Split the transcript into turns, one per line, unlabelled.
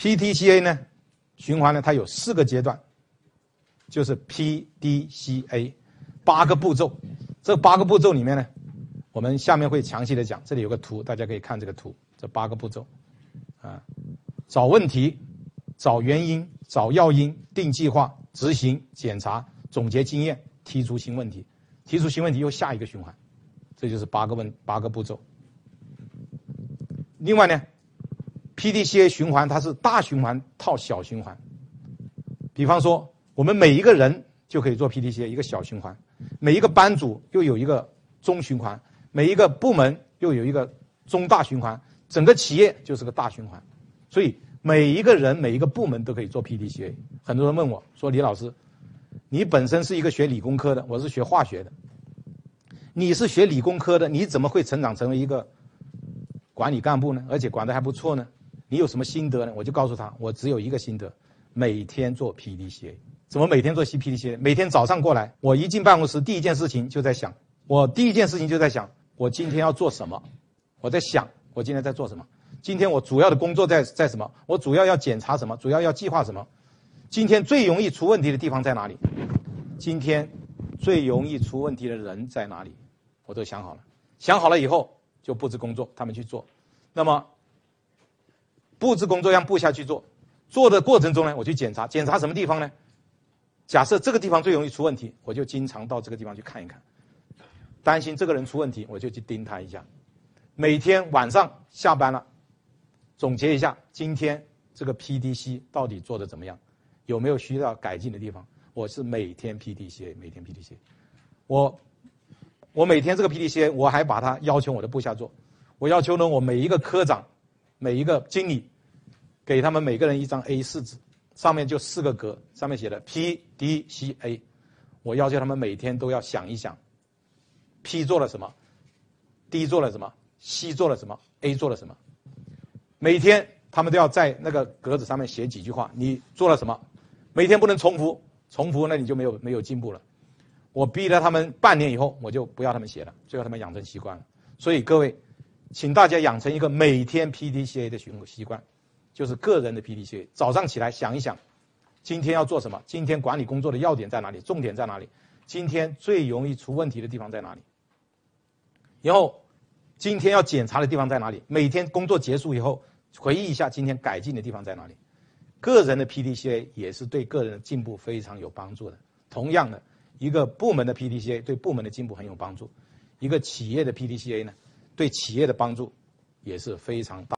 PTCA 呢，循环呢，它有四个阶段，就是 PDCA，八个步骤。这八个步骤里面呢，我们下面会详细的讲。这里有个图，大家可以看这个图。这八个步骤，啊，找问题，找原因，找要因，定计划，执行，检查，总结经验，提出新问题，提出新问题又下一个循环，这就是八个问八个步骤。另外呢，PDCA 循环它是大循环套小循环。比方说，我们每一个人就可以做 PDCA 一个小循环，每一个班组又有一个中循环，每一个部门又有一个中大循环。整个企业就是个大循环，所以每一个人、每一个部门都可以做 PDCA。很多人问我说：“李老师，你本身是一个学理工科的，我是学化学的，你是学理工科的，你怎么会成长成为一个管理干部呢？而且管得还不错呢？你有什么心得呢？”我就告诉他，我只有一个心得：每天做 PDCA。怎么每天做 PDCA？每天早上过来，我一进办公室，第一件事情就在想，我第一件事情就在想，我今天要做什么？我在想。我今天在做什么？今天我主要的工作在在什么？我主要要检查什么？主要要计划什么？今天最容易出问题的地方在哪里？今天最容易出问题的人在哪里？我都想好了。想好了以后就布置工作，他们去做。那么布置工作让部下去做，做的过程中呢，我去检查，检查什么地方呢？假设这个地方最容易出问题，我就经常到这个地方去看一看。担心这个人出问题，我就去盯他一下。每天晚上下班了，总结一下今天这个 PDC 到底做的怎么样，有没有需要改进的地方？我是每天 PDC，每天 PDC。我我每天这个 PDC，我还把它要求我的部下做。我要求呢，我每一个科长、每一个经理，给他们每个人一张 A4 纸，上面就四个格，上面写的 PDCA。我要求他们每天都要想一想，P 做了什么，D 做了什么。C 做了什么？A 做了什么？每天他们都要在那个格子上面写几句话。你做了什么？每天不能重复，重复那你就没有没有进步了。我逼了他们半年以后，我就不要他们写了，最后他们养成习惯了。所以各位，请大家养成一个每天 PDCA 的习习惯，就是个人的 PDCA。早上起来想一想，今天要做什么？今天管理工作的要点在哪里？重点在哪里？今天最容易出问题的地方在哪里？然后。今天要检查的地方在哪里？每天工作结束以后，回忆一下今天改进的地方在哪里。个人的 PDCA 也是对个人的进步非常有帮助的。同样的，一个部门的 PDCA 对部门的进步很有帮助，一个企业的 PDCA 呢，对企业的帮助也是非常大。